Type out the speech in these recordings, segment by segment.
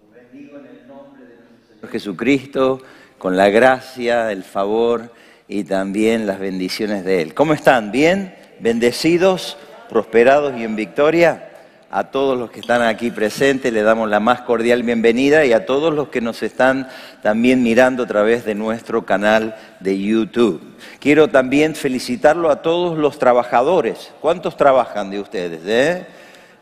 Los bendigo en el nombre de nuestro Señor Jesucristo, con la gracia, el favor y también las bendiciones de Él. ¿Cómo están? ¿Bien? ¿Bendecidos? ¿Prosperados y en victoria? A todos los que están aquí presentes le damos la más cordial bienvenida y a todos los que nos están también mirando a través de nuestro canal de YouTube. Quiero también felicitarlo a todos los trabajadores. ¿Cuántos trabajan de ustedes? Eh?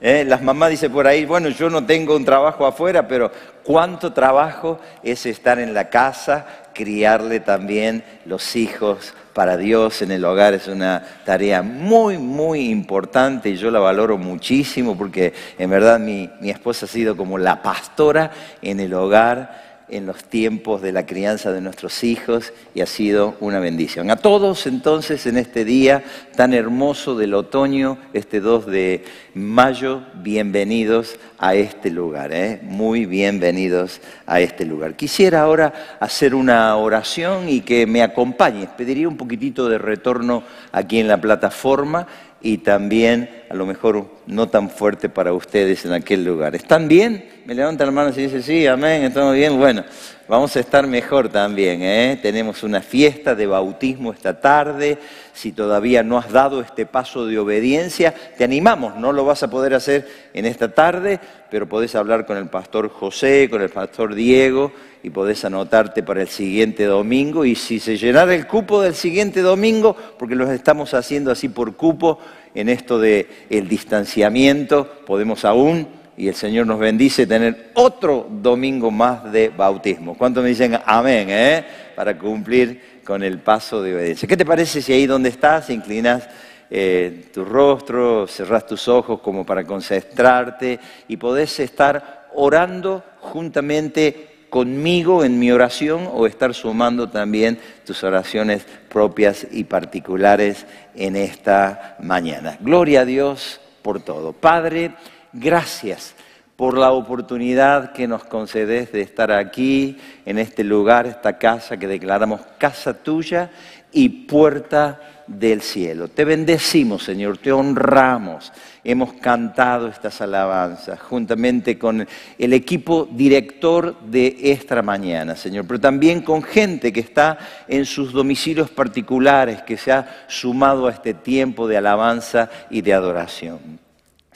¿Eh? Las mamás dicen por ahí, bueno, yo no tengo un trabajo afuera, pero cuánto trabajo es estar en la casa, criarle también los hijos para Dios en el hogar es una tarea muy, muy importante y yo la valoro muchísimo porque en verdad mi, mi esposa ha sido como la pastora en el hogar en los tiempos de la crianza de nuestros hijos y ha sido una bendición. A todos entonces en este día tan hermoso del otoño, este 2 de mayo, bienvenidos a este lugar, ¿eh? muy bienvenidos a este lugar. Quisiera ahora hacer una oración y que me acompañes, pediría un poquitito de retorno aquí en la plataforma y también a lo mejor no tan fuerte para ustedes en aquel lugar. ¿Están bien? Me levantan la mano y dice, sí, amén, estamos bien. Bueno, vamos a estar mejor también. ¿eh? Tenemos una fiesta de bautismo esta tarde. Si todavía no has dado este paso de obediencia, te animamos. No lo vas a poder hacer en esta tarde, pero podés hablar con el pastor José, con el pastor Diego y podés anotarte para el siguiente domingo. Y si se llenara el cupo del siguiente domingo, porque lo estamos haciendo así por cupo, en esto del el distanciamiento, podemos aún, y el Señor nos bendice, tener otro domingo más de bautismo. ¿Cuántos me dicen amén? Eh? Para cumplir con el paso de obediencia. ¿Qué te parece si ahí donde estás inclinas eh, tu rostro, cerrás tus ojos como para concentrarte y podés estar orando juntamente conmigo en mi oración o estar sumando también tus oraciones propias y particulares en esta mañana. Gloria a Dios por todo. Padre, gracias por la oportunidad que nos concedes de estar aquí, en este lugar, esta casa que declaramos casa tuya y puerta del cielo. Te bendecimos, Señor, te honramos. Hemos cantado estas alabanzas juntamente con el equipo director de esta mañana, Señor, pero también con gente que está en sus domicilios particulares, que se ha sumado a este tiempo de alabanza y de adoración.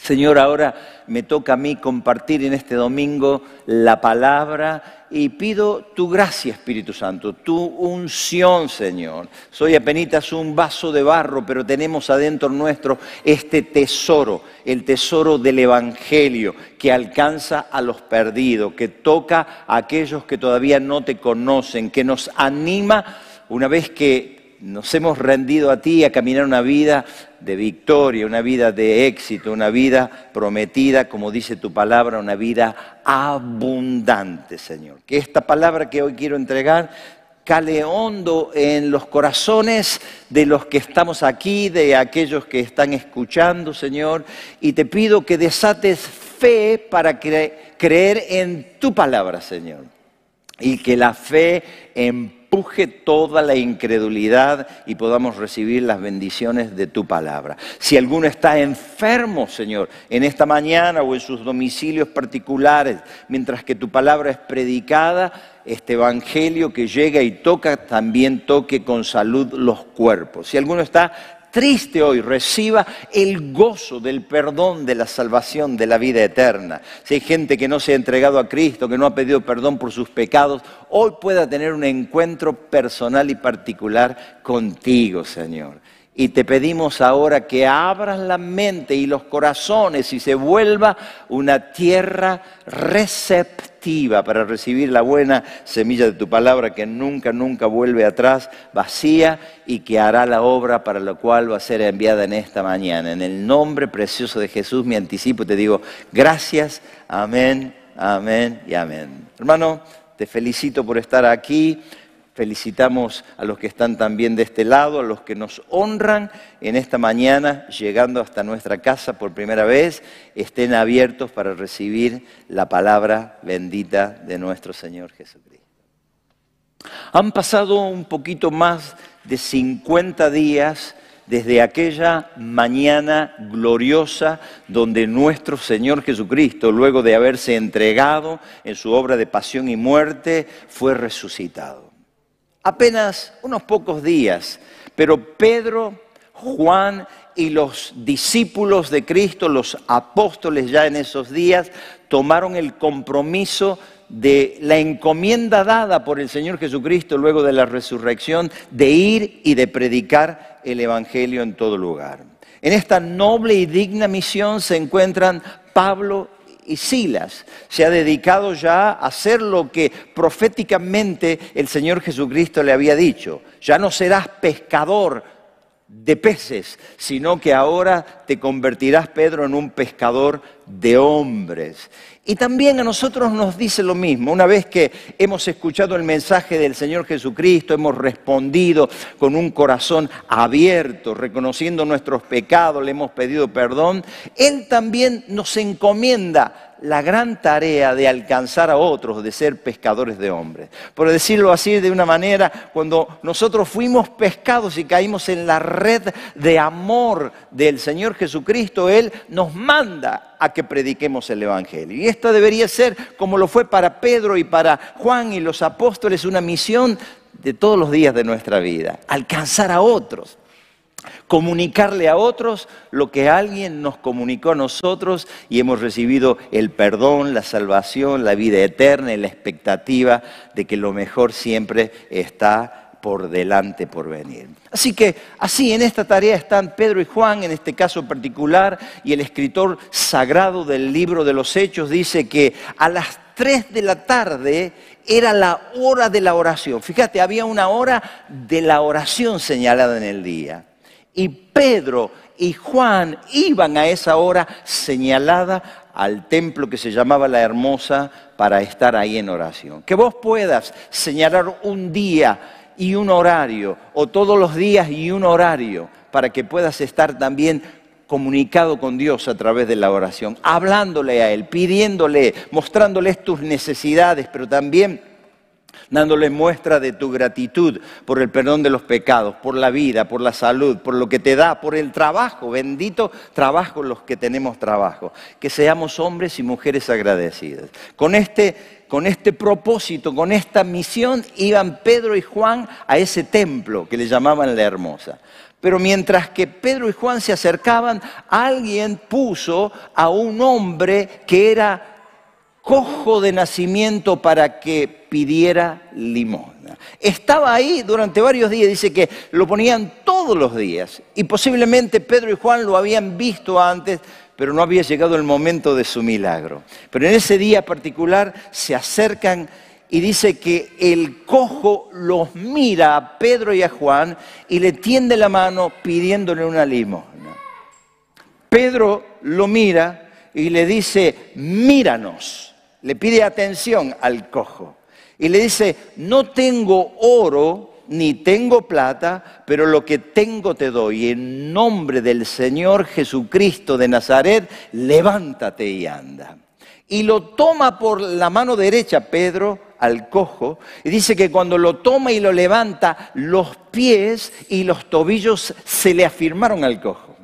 Señor, ahora me toca a mí compartir en este domingo la palabra y pido tu gracia, Espíritu Santo, tu unción, Señor. Soy apenas un vaso de barro, pero tenemos adentro nuestro este tesoro, el tesoro del Evangelio, que alcanza a los perdidos, que toca a aquellos que todavía no te conocen, que nos anima una vez que nos hemos rendido a ti a caminar una vida de victoria, una vida de éxito, una vida prometida, como dice tu palabra, una vida abundante, Señor. Que esta palabra que hoy quiero entregar cale hondo en los corazones de los que estamos aquí, de aquellos que están escuchando, Señor, y te pido que desates fe para creer en tu palabra, Señor, y que la fe en toda la incredulidad y podamos recibir las bendiciones de tu palabra. Si alguno está enfermo, Señor, en esta mañana o en sus domicilios particulares, mientras que tu palabra es predicada, este evangelio que llega y toca, también toque con salud los cuerpos. Si alguno está triste hoy reciba el gozo del perdón, de la salvación, de la vida eterna. Si hay gente que no se ha entregado a Cristo, que no ha pedido perdón por sus pecados, hoy pueda tener un encuentro personal y particular contigo, Señor. Y te pedimos ahora que abras la mente y los corazones y se vuelva una tierra receptiva para recibir la buena semilla de tu palabra que nunca, nunca vuelve atrás, vacía y que hará la obra para la cual va a ser enviada en esta mañana. En el nombre precioso de Jesús me anticipo y te digo gracias, amén, amén y amén. Hermano, te felicito por estar aquí. Felicitamos a los que están también de este lado, a los que nos honran en esta mañana, llegando hasta nuestra casa por primera vez. Estén abiertos para recibir la palabra bendita de nuestro Señor Jesucristo. Han pasado un poquito más de 50 días desde aquella mañana gloriosa donde nuestro Señor Jesucristo, luego de haberse entregado en su obra de pasión y muerte, fue resucitado. Apenas unos pocos días, pero Pedro, Juan y los discípulos de Cristo, los apóstoles ya en esos días, tomaron el compromiso de la encomienda dada por el Señor Jesucristo luego de la resurrección de ir y de predicar el Evangelio en todo lugar. En esta noble y digna misión se encuentran Pablo y Silas. Se ha dedicado ya a hacer lo que proféticamente el Señor Jesucristo le había dicho. Ya no serás pescador de peces, sino que ahora te convertirás, Pedro, en un pescador de hombres. Y también a nosotros nos dice lo mismo. Una vez que hemos escuchado el mensaje del Señor Jesucristo, hemos respondido con un corazón abierto, reconociendo nuestros pecados, le hemos pedido perdón, Él también nos encomienda la gran tarea de alcanzar a otros, de ser pescadores de hombres. Por decirlo así de una manera, cuando nosotros fuimos pescados y caímos en la red de amor del Señor Jesucristo, Él nos manda a que prediquemos el Evangelio. Esta debería ser, como lo fue para Pedro y para Juan y los apóstoles, una misión de todos los días de nuestra vida, alcanzar a otros comunicarle a otros lo que alguien nos comunicó a nosotros y hemos recibido el perdón, la salvación, la vida eterna y la expectativa de que lo mejor siempre está por delante, por venir. Así que así en esta tarea están Pedro y Juan, en este caso particular, y el escritor sagrado del libro de los Hechos dice que a las 3 de la tarde era la hora de la oración. Fíjate, había una hora de la oración señalada en el día. Y Pedro y Juan iban a esa hora señalada al templo que se llamaba La Hermosa para estar ahí en oración. Que vos puedas señalar un día y un horario, o todos los días y un horario, para que puedas estar también comunicado con Dios a través de la oración, hablándole a Él, pidiéndole, mostrándoles tus necesidades, pero también dándole muestra de tu gratitud por el perdón de los pecados, por la vida, por la salud, por lo que te da, por el trabajo, bendito trabajo los que tenemos trabajo, que seamos hombres y mujeres agradecidos. Con este, con este propósito, con esta misión, iban Pedro y Juan a ese templo que le llamaban la Hermosa. Pero mientras que Pedro y Juan se acercaban, alguien puso a un hombre que era cojo de nacimiento para que pidiera limosna. Estaba ahí durante varios días, dice que lo ponían todos los días y posiblemente Pedro y Juan lo habían visto antes, pero no había llegado el momento de su milagro. Pero en ese día particular se acercan y dice que el cojo los mira a Pedro y a Juan y le tiende la mano pidiéndole una limosna. Pedro lo mira y le dice, míranos le pide atención al cojo y le dice, no tengo oro ni tengo plata, pero lo que tengo te doy. En nombre del Señor Jesucristo de Nazaret, levántate y anda. Y lo toma por la mano derecha Pedro al cojo y dice que cuando lo toma y lo levanta, los pies y los tobillos se le afirmaron al cojo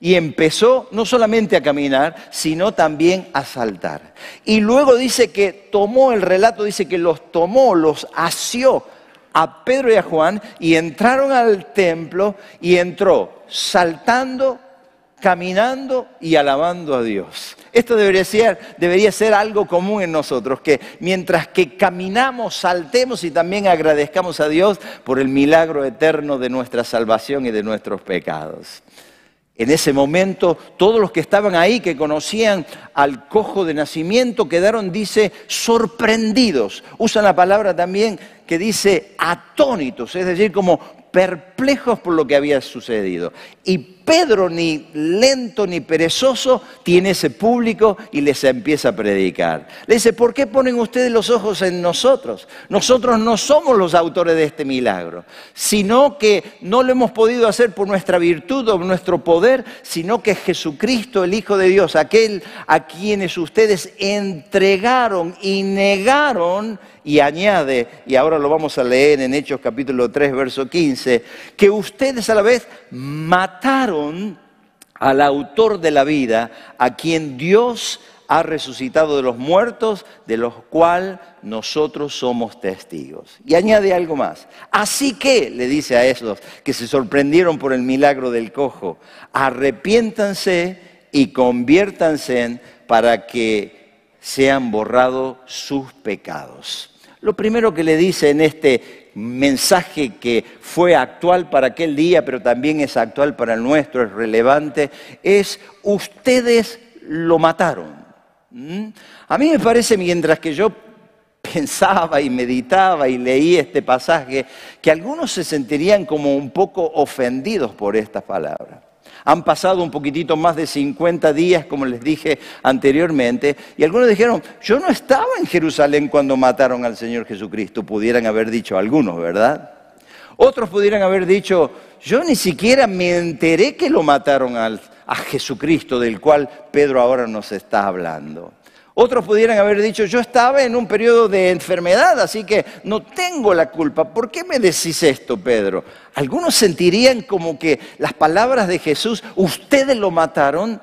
y empezó no solamente a caminar, sino también a saltar. Y luego dice que tomó el relato, dice que los tomó, los asió a Pedro y a Juan y entraron al templo y entró saltando, caminando y alabando a Dios. Esto debería ser, debería ser algo común en nosotros, que mientras que caminamos, saltemos y también agradezcamos a Dios por el milagro eterno de nuestra salvación y de nuestros pecados. En ese momento, todos los que estaban ahí, que conocían al cojo de nacimiento, quedaron, dice, sorprendidos. Usan la palabra también que dice atónitos, es decir, como perplejos por lo que había sucedido. Pedro, ni lento ni perezoso, tiene ese público y les empieza a predicar. Le dice, ¿por qué ponen ustedes los ojos en nosotros? Nosotros no somos los autores de este milagro, sino que no lo hemos podido hacer por nuestra virtud o nuestro poder, sino que Jesucristo, el Hijo de Dios, aquel a quienes ustedes entregaron y negaron, y añade, y ahora lo vamos a leer en Hechos capítulo 3, verso 15, que ustedes a la vez mataron al autor de la vida, a quien Dios ha resucitado de los muertos, de los cuales nosotros somos testigos. Y añade algo más. Así que, le dice a esos que se sorprendieron por el milagro del cojo, arrepiéntanse y conviértanse para que sean borrados sus pecados. Lo primero que le dice en este mensaje que fue actual para aquel día, pero también es actual para el nuestro, es relevante, es ustedes lo mataron. ¿Mm? A mí me parece, mientras que yo pensaba y meditaba y leí este pasaje, que algunos se sentirían como un poco ofendidos por estas palabras. Han pasado un poquitito más de 50 días, como les dije anteriormente, y algunos dijeron, yo no estaba en Jerusalén cuando mataron al Señor Jesucristo, pudieran haber dicho algunos, ¿verdad? Otros pudieran haber dicho, yo ni siquiera me enteré que lo mataron a Jesucristo, del cual Pedro ahora nos está hablando. Otros pudieran haber dicho, yo estaba en un periodo de enfermedad, así que no tengo la culpa. ¿Por qué me decís esto, Pedro? Algunos sentirían como que las palabras de Jesús, ustedes lo mataron,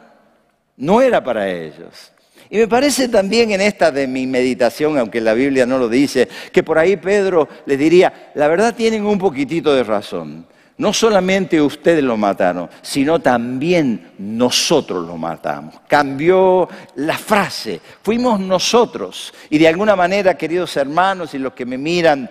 no era para ellos. Y me parece también en esta de mi meditación, aunque la Biblia no lo dice, que por ahí Pedro le diría, la verdad tienen un poquitito de razón. No solamente ustedes lo mataron, sino también nosotros lo matamos. Cambió la frase, fuimos nosotros. Y de alguna manera, queridos hermanos y los que me miran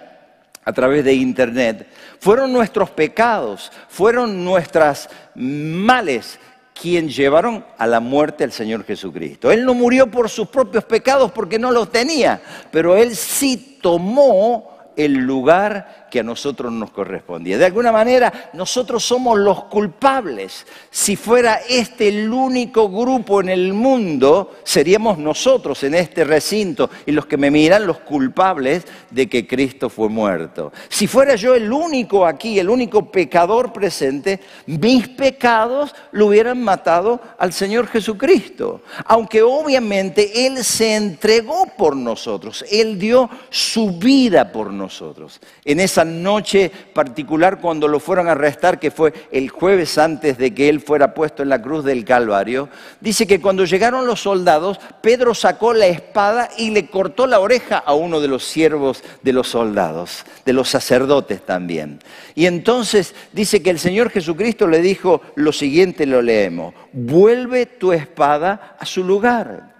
a través de internet, fueron nuestros pecados, fueron nuestras males quien llevaron a la muerte al Señor Jesucristo. Él no murió por sus propios pecados porque no los tenía, pero Él sí tomó el lugar que a nosotros nos correspondía. De alguna manera, nosotros somos los culpables. Si fuera este el único grupo en el mundo, seríamos nosotros en este recinto y los que me miran los culpables de que Cristo fue muerto. Si fuera yo el único aquí, el único pecador presente, mis pecados lo hubieran matado al Señor Jesucristo. Aunque obviamente Él se entregó por nosotros, Él dio su vida por nosotros. En esa noche particular cuando lo fueron a arrestar, que fue el jueves antes de que él fuera puesto en la cruz del Calvario, dice que cuando llegaron los soldados, Pedro sacó la espada y le cortó la oreja a uno de los siervos de los soldados, de los sacerdotes también. Y entonces dice que el Señor Jesucristo le dijo lo siguiente, lo leemos, vuelve tu espada a su lugar.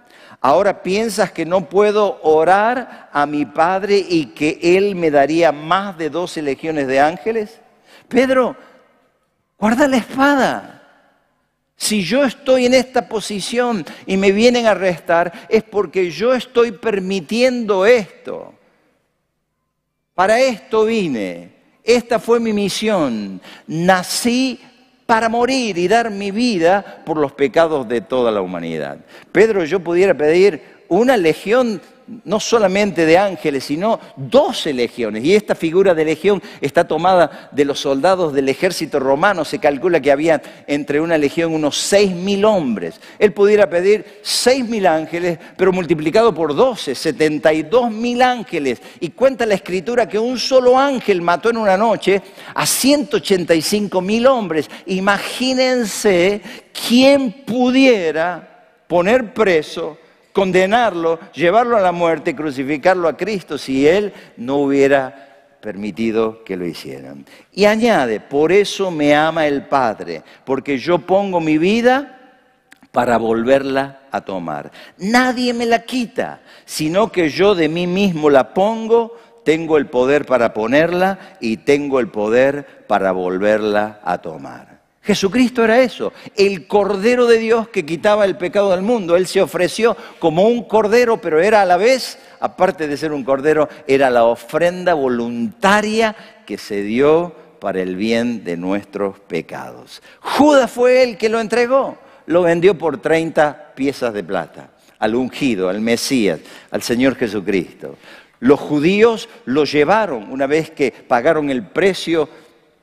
Ahora piensas que no puedo orar a mi Padre y que Él me daría más de doce legiones de ángeles. Pedro, guarda la espada. Si yo estoy en esta posición y me vienen a arrestar, es porque yo estoy permitiendo esto. Para esto vine. Esta fue mi misión. Nací para morir y dar mi vida por los pecados de toda la humanidad. Pedro, yo pudiera pedir una legión no solamente de ángeles, sino doce legiones. Y esta figura de legión está tomada de los soldados del ejército romano. Se calcula que había entre una legión unos seis mil hombres. Él pudiera pedir seis mil ángeles, pero multiplicado por doce, setenta y dos mil ángeles. Y cuenta la escritura que un solo ángel mató en una noche a 185 mil hombres. Imagínense quién pudiera poner preso condenarlo, llevarlo a la muerte, crucificarlo a Cristo si Él no hubiera permitido que lo hicieran. Y añade, por eso me ama el Padre, porque yo pongo mi vida para volverla a tomar. Nadie me la quita, sino que yo de mí mismo la pongo, tengo el poder para ponerla y tengo el poder para volverla a tomar. Jesucristo era eso, el Cordero de Dios que quitaba el pecado del mundo. Él se ofreció como un Cordero, pero era a la vez, aparte de ser un Cordero, era la ofrenda voluntaria que se dio para el bien de nuestros pecados. Judas fue el que lo entregó, lo vendió por 30 piezas de plata al ungido, al Mesías, al Señor Jesucristo. Los judíos lo llevaron una vez que pagaron el precio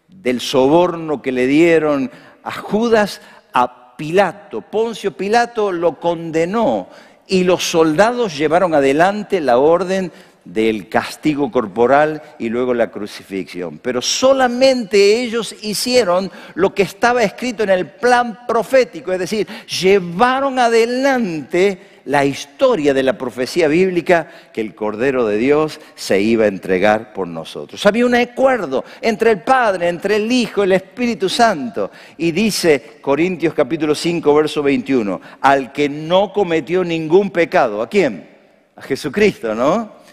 del soborno que le dieron a Judas a Pilato. Poncio Pilato lo condenó y los soldados llevaron adelante la orden del castigo corporal y luego la crucifixión. Pero solamente ellos hicieron lo que estaba escrito en el plan profético, es decir, llevaron adelante la historia de la profecía bíblica que el Cordero de Dios se iba a entregar por nosotros. Había un acuerdo entre el Padre, entre el Hijo, el Espíritu Santo. Y dice Corintios capítulo 5, verso 21, al que no cometió ningún pecado. ¿A quién? A Jesucristo, ¿no?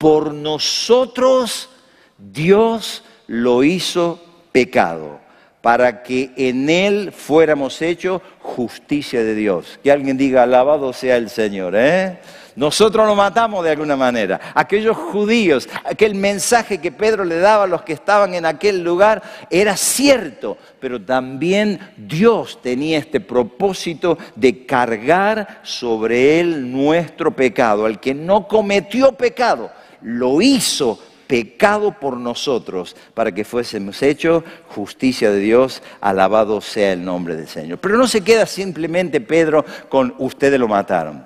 Por nosotros Dios lo hizo pecado para que en Él fuéramos hechos justicia de Dios. Que alguien diga, alabado sea el Señor. ¿eh? Nosotros lo matamos de alguna manera. Aquellos judíos, aquel mensaje que Pedro le daba a los que estaban en aquel lugar era cierto, pero también Dios tenía este propósito de cargar sobre Él nuestro pecado. Al que no cometió pecado, lo hizo pecado por nosotros para que fuésemos hechos justicia de Dios, alabado sea el nombre del Señor. Pero no se queda simplemente Pedro con ustedes lo mataron.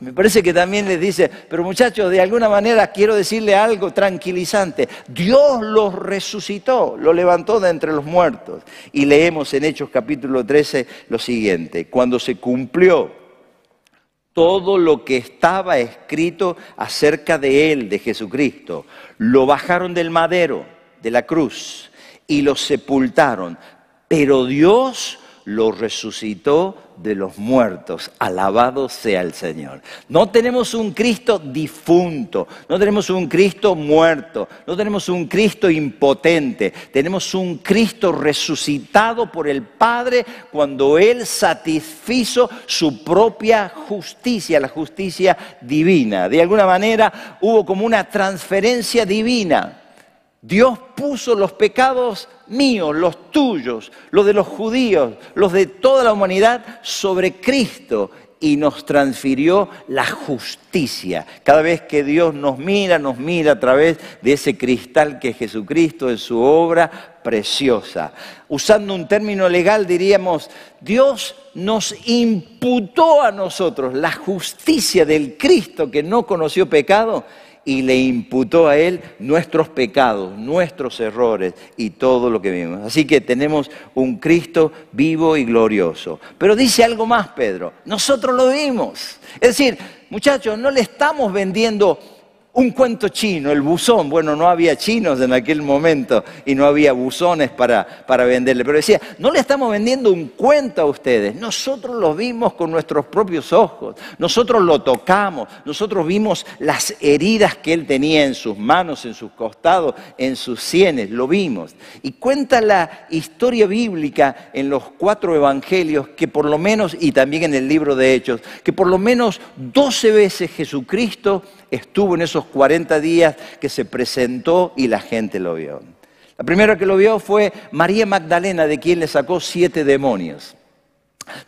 Me parece que también les dice, pero muchachos, de alguna manera quiero decirle algo tranquilizante. Dios los resucitó, lo levantó de entre los muertos. Y leemos en Hechos capítulo 13 lo siguiente, cuando se cumplió todo lo que estaba escrito acerca de él, de Jesucristo. Lo bajaron del madero, de la cruz, y lo sepultaron. Pero Dios lo resucitó de los muertos. Alabado sea el Señor. No tenemos un Cristo difunto, no tenemos un Cristo muerto, no tenemos un Cristo impotente, tenemos un Cristo resucitado por el Padre cuando Él satisfizo su propia justicia, la justicia divina. De alguna manera hubo como una transferencia divina. Dios puso los pecados míos, los tuyos, los de los judíos, los de toda la humanidad sobre Cristo y nos transfirió la justicia. Cada vez que Dios nos mira, nos mira a través de ese cristal que es Jesucristo en su obra preciosa. Usando un término legal diríamos, Dios nos imputó a nosotros la justicia del Cristo que no conoció pecado y le imputó a él nuestros pecados, nuestros errores y todo lo que vimos. Así que tenemos un Cristo vivo y glorioso. Pero dice algo más, Pedro, nosotros lo vimos. Es decir, muchachos, no le estamos vendiendo un cuento chino, el buzón. Bueno, no había chinos en aquel momento y no había buzones para, para, venderle. Pero decía, no le estamos vendiendo un cuento a ustedes. Nosotros lo vimos con nuestros propios ojos. Nosotros lo tocamos. Nosotros vimos las heridas que él tenía en sus manos, en sus costados, en sus sienes. Lo vimos. Y cuenta la historia bíblica en los cuatro evangelios que por lo menos, y también en el libro de Hechos, que por lo menos doce veces Jesucristo estuvo en esos 40 días que se presentó y la gente lo vio. La primera que lo vio fue María Magdalena, de quien le sacó siete demonios.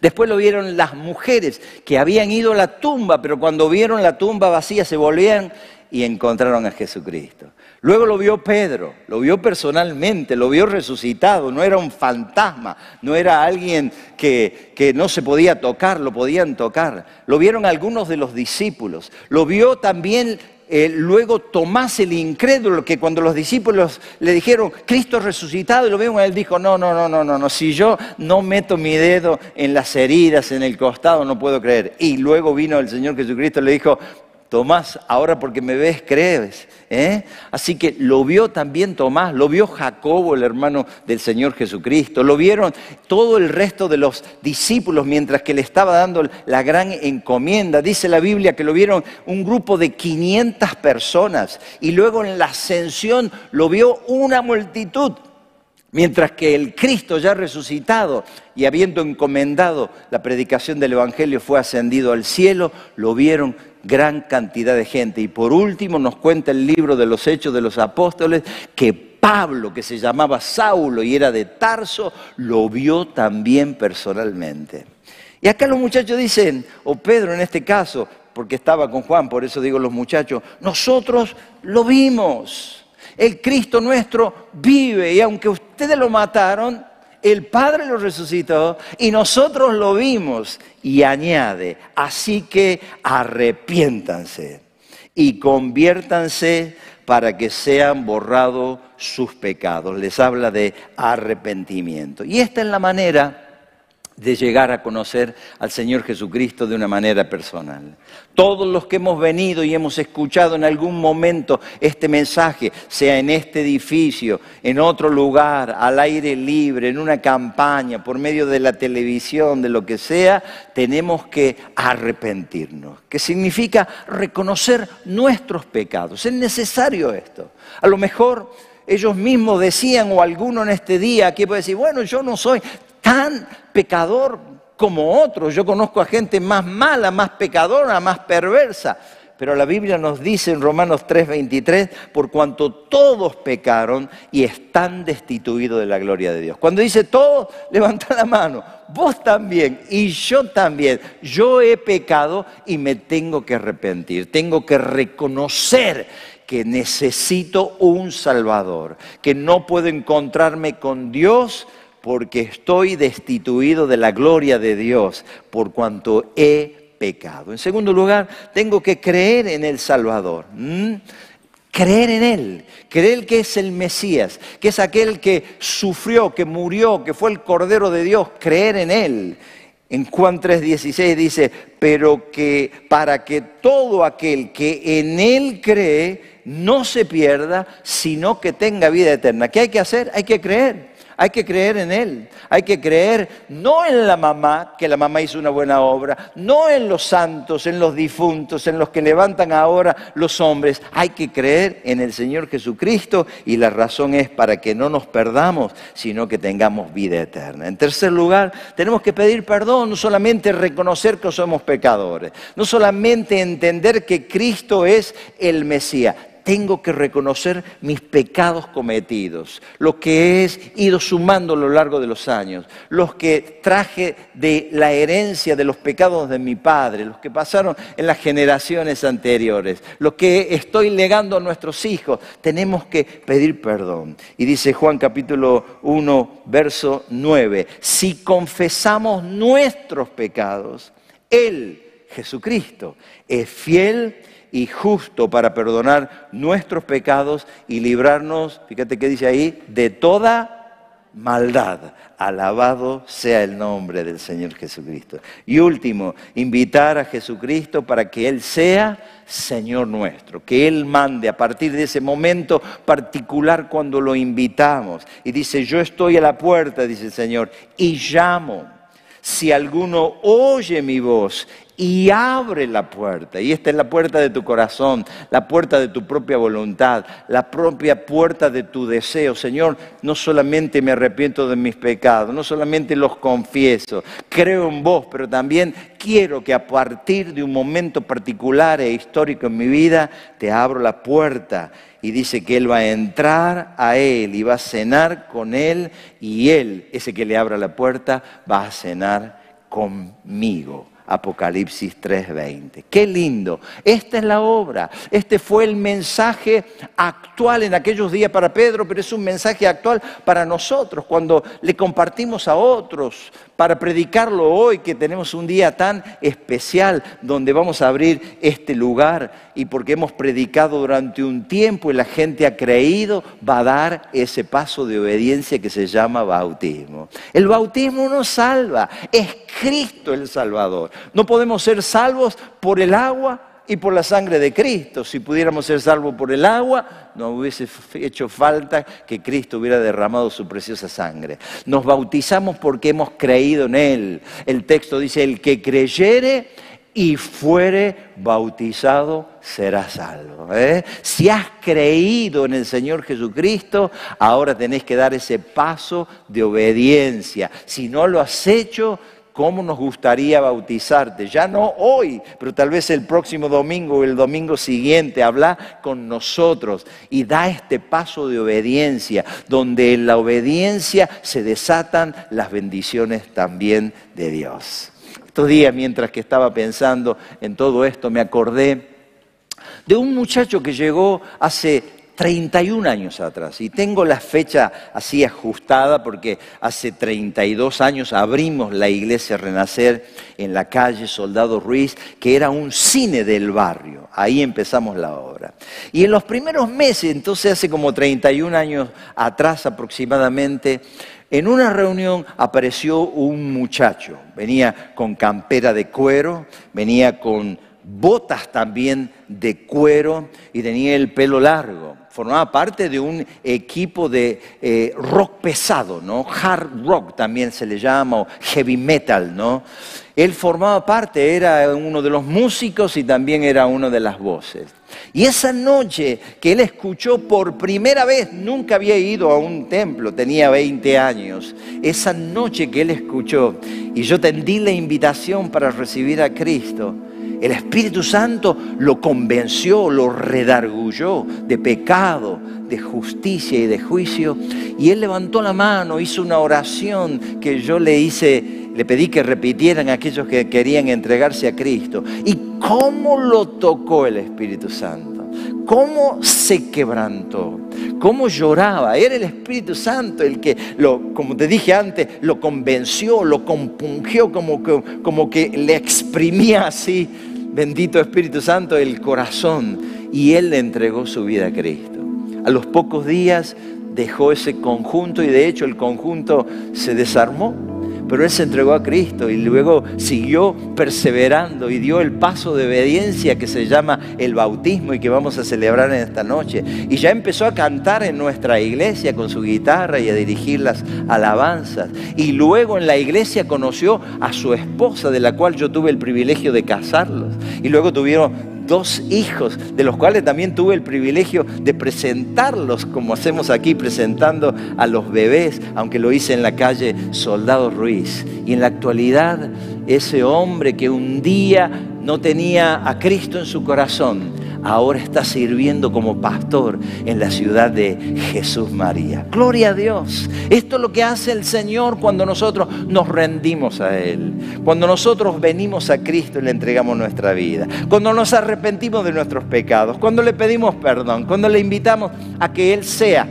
Después lo vieron las mujeres que habían ido a la tumba, pero cuando vieron la tumba vacía se volvían y encontraron a Jesucristo. Luego lo vio Pedro, lo vio personalmente, lo vio resucitado, no era un fantasma, no era alguien que, que, no se podía tocar, lo podían tocar. Lo vieron algunos de los discípulos, lo vio también eh, luego Tomás el incrédulo, que cuando los discípulos le dijeron, Cristo resucitado, y lo vieron, él dijo, no, no, no, no, no, no, si yo no meto mi dedo en las heridas, en el costado, no puedo creer. Y luego vino el Señor Jesucristo y le dijo, Tomás, ahora porque me ves, crees. ¿eh? Así que lo vio también Tomás, lo vio Jacobo, el hermano del Señor Jesucristo, lo vieron todo el resto de los discípulos mientras que le estaba dando la gran encomienda. Dice la Biblia que lo vieron un grupo de 500 personas y luego en la ascensión lo vio una multitud. Mientras que el Cristo ya resucitado y habiendo encomendado la predicación del Evangelio fue ascendido al cielo, lo vieron gran cantidad de gente. Y por último nos cuenta el libro de los Hechos de los Apóstoles que Pablo, que se llamaba Saulo y era de Tarso, lo vio también personalmente. Y acá los muchachos dicen, o Pedro en este caso, porque estaba con Juan, por eso digo los muchachos, nosotros lo vimos. El Cristo nuestro vive y aunque ustedes lo mataron, el Padre lo resucitó y nosotros lo vimos. Y añade, así que arrepiéntanse y conviértanse para que sean borrados sus pecados. Les habla de arrepentimiento. Y esta es la manera de llegar a conocer al Señor Jesucristo de una manera personal. Todos los que hemos venido y hemos escuchado en algún momento este mensaje, sea en este edificio, en otro lugar, al aire libre, en una campaña, por medio de la televisión, de lo que sea, tenemos que arrepentirnos, que significa reconocer nuestros pecados. Es necesario esto. A lo mejor ellos mismos decían, o alguno en este día, que puede decir, bueno, yo no soy tan pecador como otros. Yo conozco a gente más mala, más pecadora, más perversa. Pero la Biblia nos dice en Romanos 3:23, por cuanto todos pecaron y están destituidos de la gloria de Dios. Cuando dice todos, levanta la mano. Vos también y yo también. Yo he pecado y me tengo que arrepentir. Tengo que reconocer que necesito un Salvador, que no puedo encontrarme con Dios porque estoy destituido de la gloria de Dios por cuanto he pecado. En segundo lugar, tengo que creer en el Salvador. Creer en Él, creer que es el Mesías, que es aquel que sufrió, que murió, que fue el Cordero de Dios, creer en Él. En Juan 3:16 dice, pero que para que todo aquel que en Él cree no se pierda, sino que tenga vida eterna. ¿Qué hay que hacer? Hay que creer. Hay que creer en Él. Hay que creer no en la mamá, que la mamá hizo una buena obra, no en los santos, en los difuntos, en los que levantan ahora los hombres. Hay que creer en el Señor Jesucristo y la razón es para que no nos perdamos, sino que tengamos vida eterna. En tercer lugar, tenemos que pedir perdón, no solamente reconocer que somos pecadores, no solamente entender que Cristo es el Mesías tengo que reconocer mis pecados cometidos, lo que he ido sumando a lo largo de los años, los que traje de la herencia de los pecados de mi padre, los que pasaron en las generaciones anteriores, lo que estoy legando a nuestros hijos. Tenemos que pedir perdón. Y dice Juan capítulo 1, verso 9, si confesamos nuestros pecados, Él, Jesucristo, es fiel y justo para perdonar nuestros pecados y librarnos, fíjate qué dice ahí, de toda maldad. Alabado sea el nombre del Señor Jesucristo. Y último, invitar a Jesucristo para que Él sea Señor nuestro, que Él mande a partir de ese momento particular cuando lo invitamos. Y dice, yo estoy a la puerta, dice el Señor, y llamo. Si alguno oye mi voz y abre la puerta. Y esta es la puerta de tu corazón, la puerta de tu propia voluntad, la propia puerta de tu deseo. Señor, no solamente me arrepiento de mis pecados, no solamente los confieso, creo en vos, pero también quiero que a partir de un momento particular e histórico en mi vida, te abro la puerta. Y dice que Él va a entrar a Él y va a cenar con Él y Él, ese que le abra la puerta, va a cenar conmigo. Apocalipsis 3:20. Qué lindo. Esta es la obra. Este fue el mensaje actual en aquellos días para Pedro, pero es un mensaje actual para nosotros cuando le compartimos a otros para predicarlo hoy que tenemos un día tan especial donde vamos a abrir este lugar y porque hemos predicado durante un tiempo y la gente ha creído, va a dar ese paso de obediencia que se llama bautismo. El bautismo nos salva, es Cristo el Salvador. No podemos ser salvos por el agua y por la sangre de Cristo. Si pudiéramos ser salvos por el agua, no hubiese hecho falta que Cristo hubiera derramado su preciosa sangre. Nos bautizamos porque hemos creído en Él. El texto dice, el que creyere y fuere bautizado será salvo. ¿eh? Si has creído en el Señor Jesucristo, ahora tenés que dar ese paso de obediencia. Si no lo has hecho, ¿cómo nos gustaría bautizarte? Ya no hoy, pero tal vez el próximo domingo o el domingo siguiente. Habla con nosotros y da este paso de obediencia, donde en la obediencia se desatan las bendiciones también de Dios. Estos días, mientras que estaba pensando en todo esto, me acordé de un muchacho que llegó hace 31 años atrás. Y tengo la fecha así ajustada porque hace 32 años abrimos la iglesia Renacer en la calle Soldado Ruiz, que era un cine del barrio. Ahí empezamos la obra. Y en los primeros meses, entonces hace como 31 años atrás aproximadamente, en una reunión apareció un muchacho. Venía con campera de cuero, venía con botas también de cuero y tenía el pelo largo. Formaba parte de un equipo de eh, rock pesado, ¿no? Hard rock también se le llama, o heavy metal, ¿no? Él formaba parte, era uno de los músicos y también era uno de las voces. Y esa noche que él escuchó por primera vez, nunca había ido a un templo, tenía 20 años, esa noche que él escuchó, y yo tendí la invitación para recibir a Cristo, el Espíritu Santo lo convenció, lo redargulló de pecado, de justicia y de juicio. Y él levantó la mano, hizo una oración que yo le hice, le pedí que repitieran a aquellos que querían entregarse a Cristo. ¿Y cómo lo tocó el Espíritu Santo? cómo se quebrantó, cómo lloraba. Era el Espíritu Santo el que, como te dije antes, lo convenció, lo compungió, como que, como que le exprimía así, bendito Espíritu Santo, el corazón. Y él le entregó su vida a Cristo. A los pocos días dejó ese conjunto y de hecho el conjunto se desarmó pero él se entregó a Cristo y luego siguió perseverando y dio el paso de obediencia que se llama el bautismo y que vamos a celebrar en esta noche. Y ya empezó a cantar en nuestra iglesia con su guitarra y a dirigir las alabanzas. Y luego en la iglesia conoció a su esposa, de la cual yo tuve el privilegio de casarlos. Y luego tuvieron dos hijos, de los cuales también tuve el privilegio de presentarlos, como hacemos aquí, presentando a los bebés, aunque lo hice en la calle Soldado Ruiz. Y en la actualidad, ese hombre que un día no tenía a Cristo en su corazón, ahora está sirviendo como pastor en la ciudad de Jesús María. Gloria a Dios. Esto es lo que hace el Señor cuando nosotros nos rendimos a Él. Cuando nosotros venimos a Cristo y le entregamos nuestra vida. Cuando nos arrepentimos de nuestros pecados. Cuando le pedimos perdón. Cuando le invitamos a que Él sea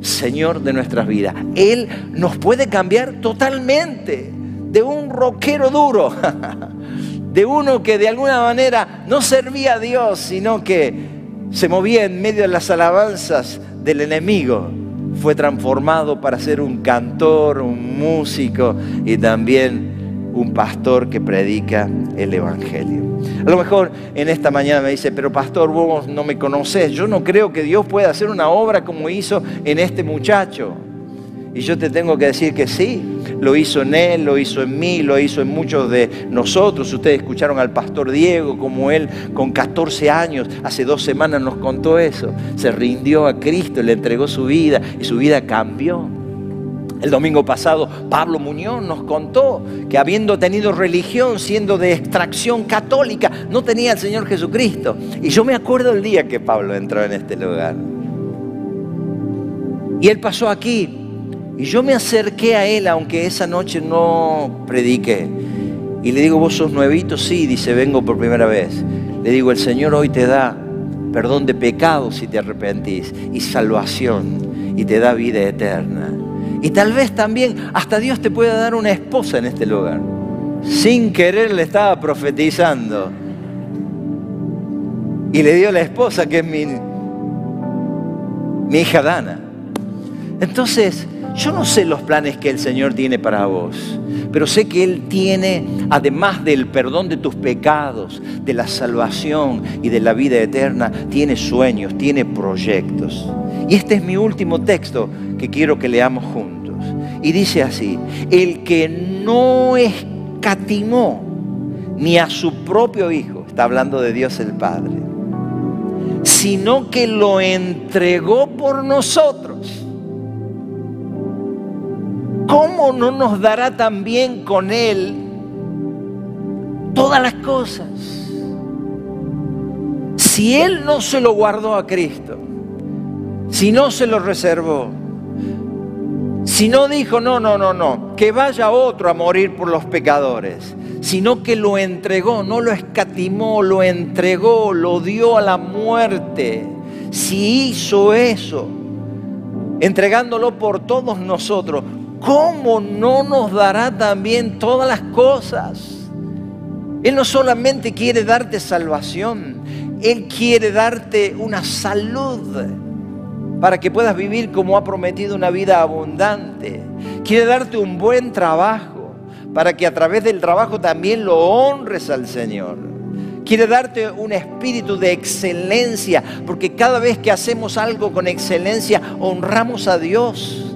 Señor de nuestras vidas. Él nos puede cambiar totalmente de un rockero duro de uno que de alguna manera no servía a Dios, sino que se movía en medio de las alabanzas del enemigo, fue transformado para ser un cantor, un músico y también un pastor que predica el Evangelio. A lo mejor en esta mañana me dice, pero pastor, vos no me conocés. Yo no creo que Dios pueda hacer una obra como hizo en este muchacho. Y yo te tengo que decir que sí, lo hizo en él, lo hizo en mí, lo hizo en muchos de nosotros. Ustedes escucharon al pastor Diego, como él con 14 años, hace dos semanas nos contó eso. Se rindió a Cristo, le entregó su vida y su vida cambió. El domingo pasado Pablo Muñoz nos contó que habiendo tenido religión, siendo de extracción católica, no tenía al Señor Jesucristo. Y yo me acuerdo el día que Pablo entró en este lugar. Y él pasó aquí y yo me acerqué a él, aunque esa noche no prediqué. Y le digo, vos sos nuevito, sí, dice, vengo por primera vez. Le digo, el Señor hoy te da perdón de pecados si te arrepentís y salvación y te da vida eterna. Y tal vez también hasta Dios te pueda dar una esposa en este lugar. Sin querer le estaba profetizando. Y le dio la esposa que es mi, mi hija Dana. Entonces, yo no sé los planes que el Señor tiene para vos, pero sé que Él tiene, además del perdón de tus pecados, de la salvación y de la vida eterna, tiene sueños, tiene proyectos. Y este es mi último texto que quiero que leamos juntos. Y dice así, el que no escatimó ni a su propio Hijo, está hablando de Dios el Padre, sino que lo entregó por nosotros ¿cómo no nos dará también con Él todas las cosas? Si Él no se lo guardó a Cristo, si no se lo reservó, si no dijo, no, no, no, no, que vaya otro a morir por los pecadores, sino que lo entregó, no lo escatimó, lo entregó, lo dio a la muerte. Si hizo eso, entregándolo por todos nosotros, ¿cómo no nos dará también todas las cosas? Él no solamente quiere darte salvación, Él quiere darte una salud para que puedas vivir como ha prometido una vida abundante. Quiere darte un buen trabajo para que a través del trabajo también lo honres al Señor. Quiere darte un espíritu de excelencia, porque cada vez que hacemos algo con excelencia, honramos a Dios.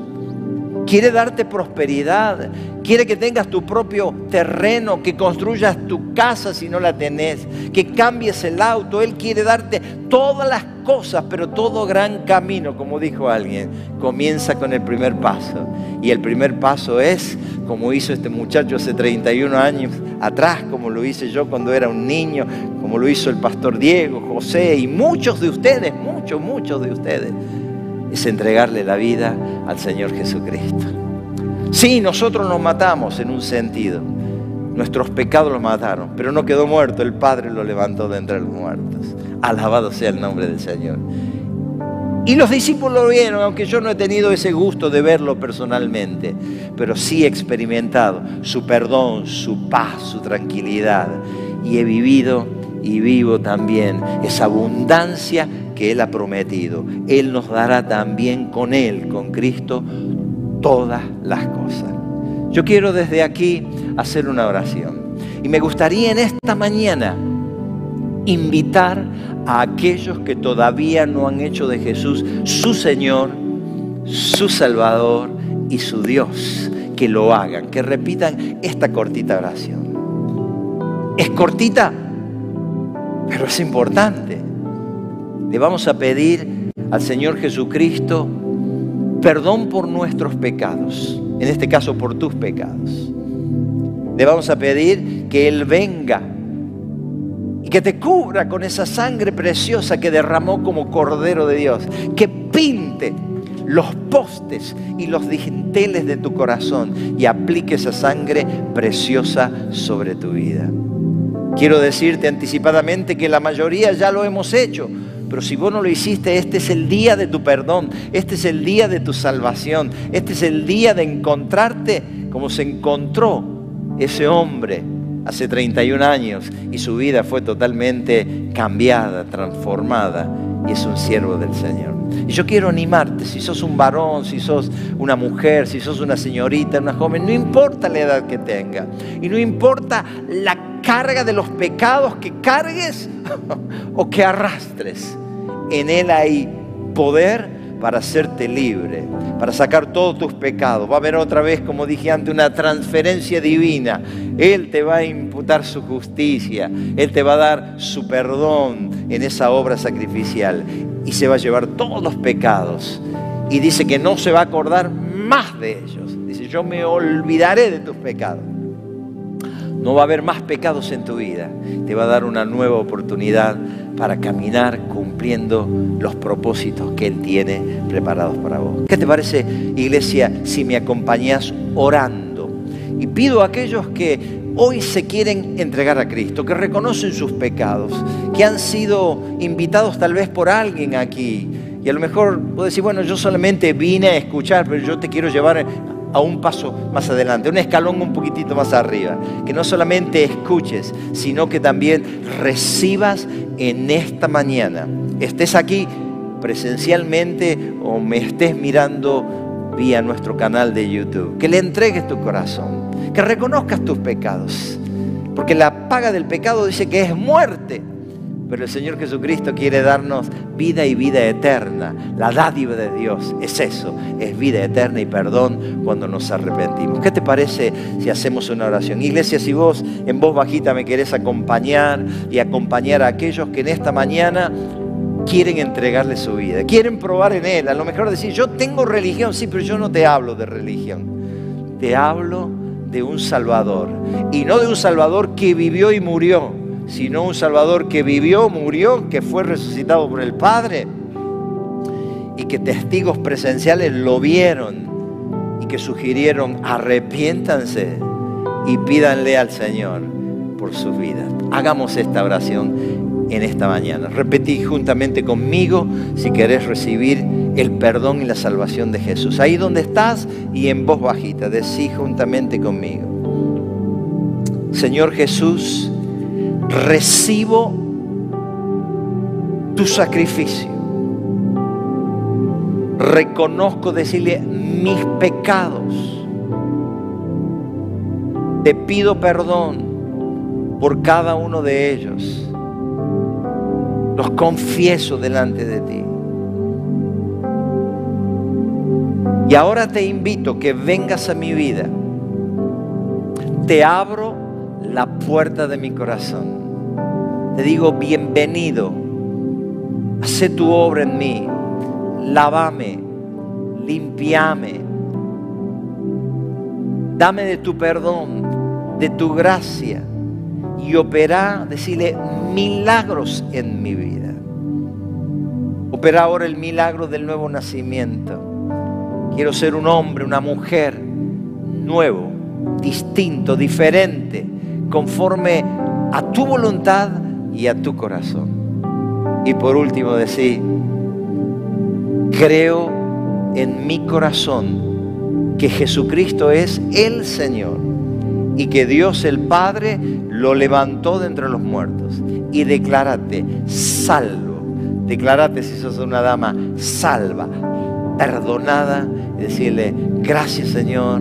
Quiere darte prosperidad, quiere que tengas tu propio terreno, que construyas tu casa si no la tenés, que cambies el auto. Él quiere darte todas las cosas, pero todo gran camino, como dijo alguien, comienza con el primer paso. Y el primer paso es, como hizo este muchacho hace 31 años atrás, como lo hice yo cuando era un niño, como lo hizo el pastor Diego, José y muchos de ustedes, muchos, muchos de ustedes, es entregarle la vida al Señor Jesucristo. Sí, nosotros nos matamos en un sentido. Nuestros pecados los mataron, pero no quedó muerto, el Padre lo levantó de entre los muertos. Alabado sea el nombre del Señor. Y los discípulos lo vieron, aunque yo no he tenido ese gusto de verlo personalmente, pero sí he experimentado su perdón, su paz, su tranquilidad. Y he vivido y vivo también esa abundancia que Él ha prometido. Él nos dará también con Él, con Cristo, todas las cosas. Yo quiero desde aquí hacer una oración. Y me gustaría en esta mañana invitar a aquellos que todavía no han hecho de Jesús su Señor, su Salvador y su Dios, que lo hagan, que repitan esta cortita oración. Es cortita, pero es importante. Le vamos a pedir al Señor Jesucristo perdón por nuestros pecados, en este caso por tus pecados. Le vamos a pedir que Él venga y que te cubra con esa sangre preciosa que derramó como Cordero de Dios, que pinte los postes y los dinteles de tu corazón y aplique esa sangre preciosa sobre tu vida. Quiero decirte anticipadamente que la mayoría ya lo hemos hecho, pero si vos no lo hiciste, este es el día de tu perdón, este es el día de tu salvación, este es el día de encontrarte como se encontró ese hombre hace 31 años y su vida fue totalmente cambiada, transformada y es un siervo del Señor. Y yo quiero animarte, si sos un varón, si sos una mujer, si sos una señorita, una joven, no importa la edad que tenga y no importa la carga de los pecados que cargues o que arrastres, en Él hay poder para hacerte libre, para sacar todos tus pecados. Va a haber otra vez, como dije antes, una transferencia divina. Él te va a imputar su justicia, Él te va a dar su perdón en esa obra sacrificial y se va a llevar todos los pecados. Y dice que no se va a acordar más de ellos. Dice, yo me olvidaré de tus pecados. No va a haber más pecados en tu vida. Te va a dar una nueva oportunidad para caminar cumpliendo los propósitos que Él tiene preparados para vos. ¿Qué te parece, iglesia, si me acompañas orando? Y pido a aquellos que hoy se quieren entregar a Cristo, que reconocen sus pecados, que han sido invitados tal vez por alguien aquí. Y a lo mejor puedo decir, bueno, yo solamente vine a escuchar, pero yo te quiero llevar a un paso más adelante, un escalón un poquitito más arriba. Que no solamente escuches, sino que también recibas en esta mañana, estés aquí presencialmente o me estés mirando vía nuestro canal de YouTube, que le entregues tu corazón, que reconozcas tus pecados, porque la paga del pecado dice que es muerte pero el Señor Jesucristo quiere darnos vida y vida eterna. La dádiva de Dios es eso, es vida eterna y perdón cuando nos arrepentimos. ¿Qué te parece si hacemos una oración? Iglesia, si vos en voz bajita me querés acompañar y acompañar a aquellos que en esta mañana quieren entregarle su vida, quieren probar en Él. A lo mejor decir, yo tengo religión, sí, pero yo no te hablo de religión. te hablo de un Salvador. Y no de un Salvador que vivió y murió, sino un Salvador que vivió, murió, que fue resucitado por el Padre y que testigos presenciales lo vieron y que sugirieron arrepiéntanse y pídanle al Señor por su vida. Hagamos esta oración en esta mañana. Repetí juntamente conmigo si querés recibir el perdón y la salvación de Jesús. Ahí donde estás y en voz bajita, decí juntamente conmigo. Señor Jesús, recibo tu sacrificio. Reconozco decirle mis pecados. Te pido perdón por cada uno de ellos. Los confieso delante de ti. Y ahora te invito que vengas a mi vida. Te abro la puerta de mi corazón. Te digo, bienvenido. Hace tu obra en mí. Lávame. Limpiame. Dame de tu perdón, de tu gracia. Y opera, decirle, milagros en mi vida. Opera ahora el milagro del nuevo nacimiento. Quiero ser un hombre, una mujer nuevo, distinto, diferente, conforme a tu voluntad y a tu corazón. Y por último decir, creo en mi corazón que Jesucristo es el Señor y que Dios el Padre lo levantó de entre los muertos. Y declárate salvo. Declárate si sos una dama salva, perdonada. Y decirle, gracias Señor.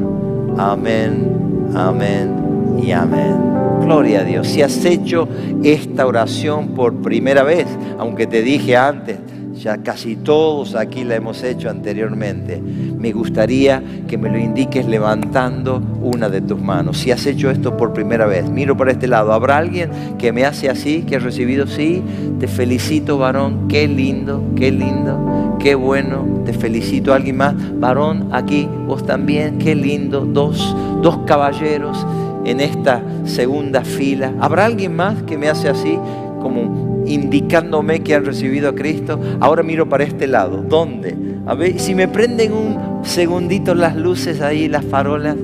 Amén, amén y amén. Gloria a Dios. Si has hecho esta oración por primera vez, aunque te dije antes, ya casi todos aquí la hemos hecho anteriormente. Me gustaría que me lo indiques levantando una de tus manos. Si has hecho esto por primera vez, miro para este lado. ¿Habrá alguien que me hace así, que ha recibido sí? Te felicito, varón. Qué lindo, qué lindo, qué bueno. Te felicito. ¿Alguien más? Varón, aquí, vos también. Qué lindo. Dos, dos caballeros en esta segunda fila. ¿Habrá alguien más que me hace así? Como indicándome que han recibido a Cristo. Ahora miro para este lado. ¿Dónde? A ver, si me prenden un segundito las luces ahí, las farolas.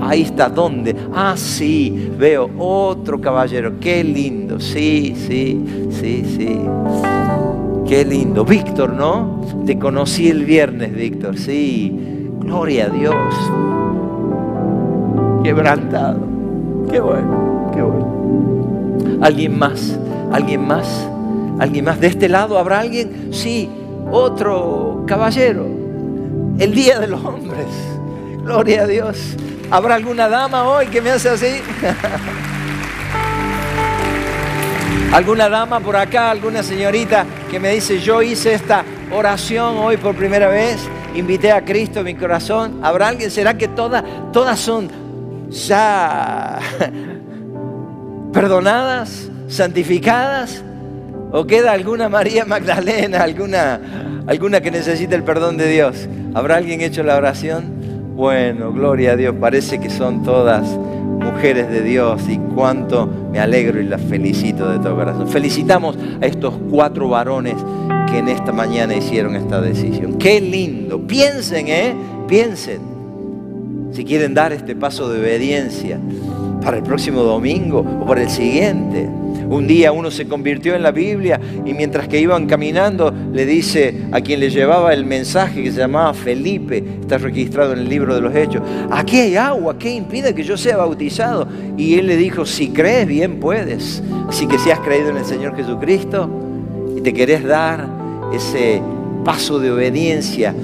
Ahí está, ¿dónde? Ah, sí, veo otro caballero. Qué lindo. Sí, sí, sí, sí. Qué lindo. Víctor, ¿no? Te conocí el viernes, Víctor. Sí. Gloria a Dios. Quebrantado. Qué bueno, qué bueno. ¿Alguien más? ¿Alguien más? ¿Alguien más? ¿De este lado habrá alguien? Sí, otro caballero. El Día de los Hombres. Gloria a Dios. ¿Habrá alguna dama hoy que me hace así? ¿Alguna dama por acá? ¿Alguna señorita que me dice, yo hice esta oración hoy por primera vez? Invité a Cristo en mi corazón. ¿Habrá alguien? ¿Será que todas, todas son ya perdonadas, santificadas? ¿O queda alguna María Magdalena, alguna, alguna que necesite el perdón de Dios? ¿Habrá alguien hecho la oración? Bueno, gloria a Dios, parece que son todas mujeres de Dios y cuánto me alegro y las felicito de todo corazón. Felicitamos a estos cuatro varones que en esta mañana hicieron esta decisión. Qué lindo. Piensen, ¿eh? Piensen. Si quieren dar este paso de obediencia para el próximo domingo o para el siguiente. Un día uno se convirtió en la Biblia y mientras que iban caminando le dice a quien le llevaba el mensaje que se llamaba Felipe, está registrado en el libro de los Hechos, aquí hay agua, ¿qué impide que yo sea bautizado? Y él le dijo, si crees bien puedes. Así que si has creído en el Señor Jesucristo y te querés dar ese paso de obediencia,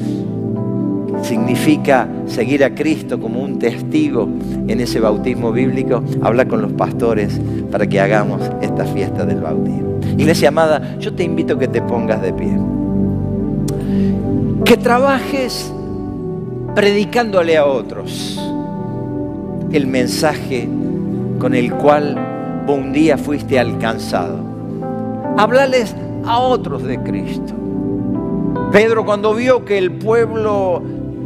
significa seguir a Cristo como un testigo en ese bautismo bíblico, habla con los pastores para que hagamos esta fiesta del bautismo. Iglesia amada, yo te invito a que te pongas de pie. Que trabajes predicándole a otros el mensaje con el cual un día fuiste alcanzado. Háblales a otros de Cristo. Pedro cuando vio que el pueblo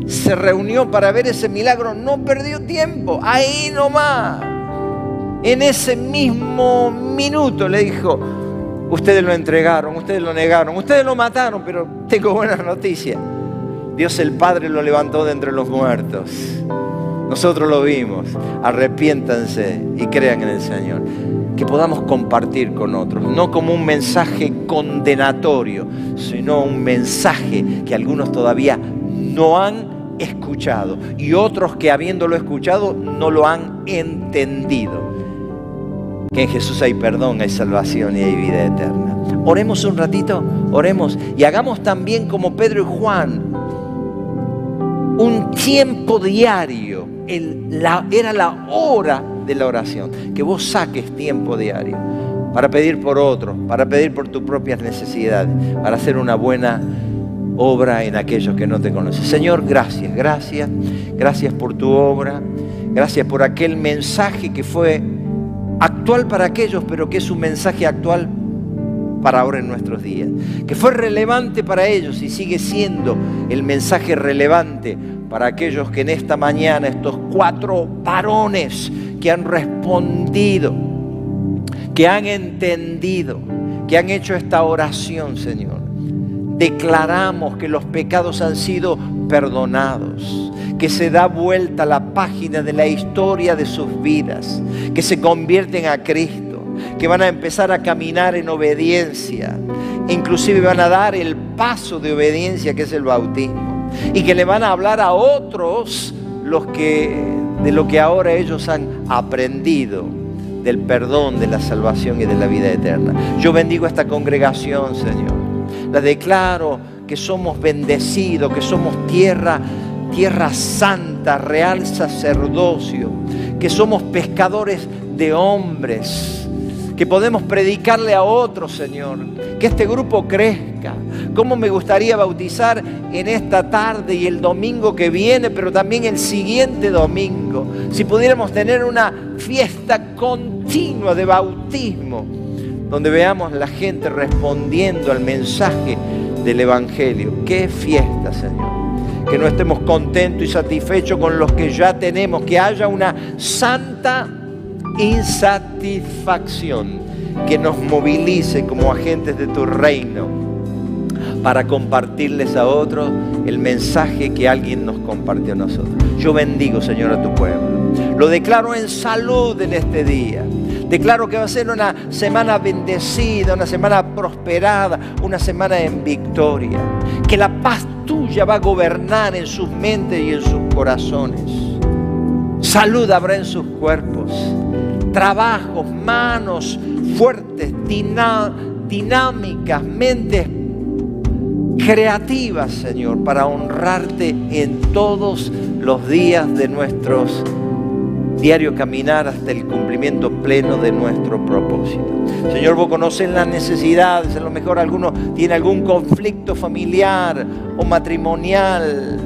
se reunió para ver ese milagro, no perdió tiempo, ahí nomás. En ese mismo minuto le dijo, ustedes lo entregaron, ustedes lo negaron, ustedes lo mataron, pero tengo buenas noticias. Dios el Padre lo levantó de entre los muertos. Nosotros lo vimos. Arrepiéntanse y crean en el Señor. Que podamos compartir con otros, no como un mensaje condenatorio, sino un mensaje que algunos todavía no han escuchado y otros que habiéndolo escuchado no lo han entendido. Que en Jesús hay perdón, hay salvación y hay vida eterna. Oremos un ratito, oremos y hagamos también como Pedro y Juan, un tiempo diario. era la hora de la oración. Que vos saques tiempo diario para pedir por otros, para pedir por tus propias necesidades, para hacer una buena obra en aquellos que no te conocen. Señor, gracias, gracias, gracias por tu obra, gracias por aquel mensaje que fue actual para aquellos, pero que es un mensaje actual para ahora en nuestros días, que fue relevante para ellos y sigue siendo el mensaje relevante para aquellos que en esta mañana, estos cuatro varones que han respondido, que han entendido, que han hecho esta oración, Señor. Declaramos que los pecados han sido perdonados, que se da vuelta la página de la historia de sus vidas, que se convierten a Cristo que van a empezar a caminar en obediencia, inclusive van a dar el paso de obediencia que es el bautismo, y que le van a hablar a otros los que, de lo que ahora ellos han aprendido del perdón, de la salvación y de la vida eterna. Yo bendigo a esta congregación, Señor. La declaro que somos bendecidos, que somos tierra, tierra santa, real sacerdocio, que somos pescadores de hombres que podemos predicarle a otros, Señor, que este grupo crezca. ¿Cómo me gustaría bautizar en esta tarde y el domingo que viene, pero también el siguiente domingo? Si pudiéramos tener una fiesta continua de bautismo, donde veamos la gente respondiendo al mensaje del Evangelio. Qué fiesta, Señor que no estemos contentos y satisfechos con los que ya tenemos, que haya una santa insatisfacción que nos movilice como agentes de tu reino para compartirles a otros el mensaje que alguien nos compartió a nosotros. Yo bendigo, Señor, a tu pueblo. Lo declaro en salud en este día. Declaro que va a ser una semana bendecida, una semana prosperada, una semana en victoria. Que la paz tuya va a gobernar en sus mentes y en sus corazones. Salud habrá en sus cuerpos trabajos, manos fuertes, dinámicas, mentes creativas, Señor, para honrarte en todos los días de nuestros diario caminar hasta el cumplimiento pleno de nuestro propósito. Señor, vos conoces las necesidades, a lo mejor alguno tiene algún conflicto familiar o matrimonial,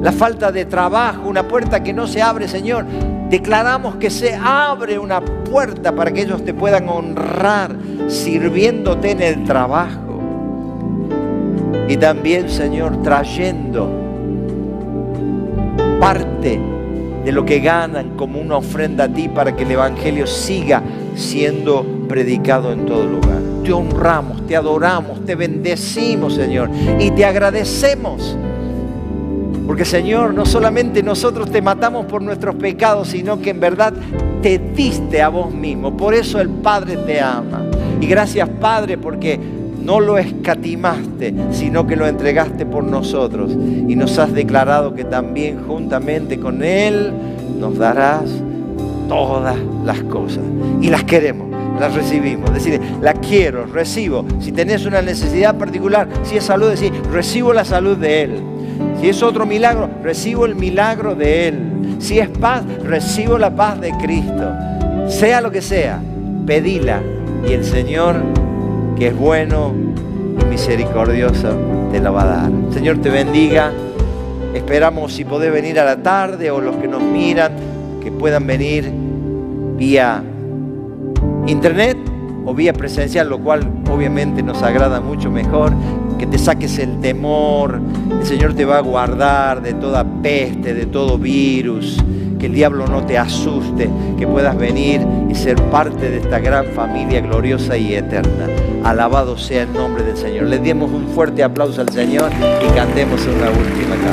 la falta de trabajo, una puerta que no se abre, Señor. Declaramos que se abre una puerta para que ellos te puedan honrar sirviéndote en el trabajo. Y también, Señor, trayendo parte de lo que ganan como una ofrenda a ti para que el Evangelio siga siendo predicado en todo lugar. Te honramos, te adoramos, te bendecimos, Señor, y te agradecemos porque Señor, no solamente nosotros te matamos por nuestros pecados, sino que en verdad te diste a vos mismo. Por eso el Padre te ama. Y gracias Padre porque no lo escatimaste, sino que lo entregaste por nosotros. Y nos has declarado que también juntamente con Él nos darás todas las cosas. Y las queremos, las recibimos. Decir, la quiero, recibo. Si tenés una necesidad particular, si es salud, decir, recibo la salud de Él. Si es otro milagro, recibo el milagro de Él. Si es paz, recibo la paz de Cristo. Sea lo que sea, pedila y el Señor, que es bueno y misericordioso, te la va a dar. Señor te bendiga. Esperamos si podés venir a la tarde o los que nos miran, que puedan venir vía internet o vía presencial, lo cual obviamente nos agrada mucho mejor que te saques el temor. El Señor te va a guardar de toda peste, de todo virus. Que el diablo no te asuste, que puedas venir y ser parte de esta gran familia gloriosa y eterna. Alabado sea el nombre del Señor. Le demos un fuerte aplauso al Señor y cantemos una última canción.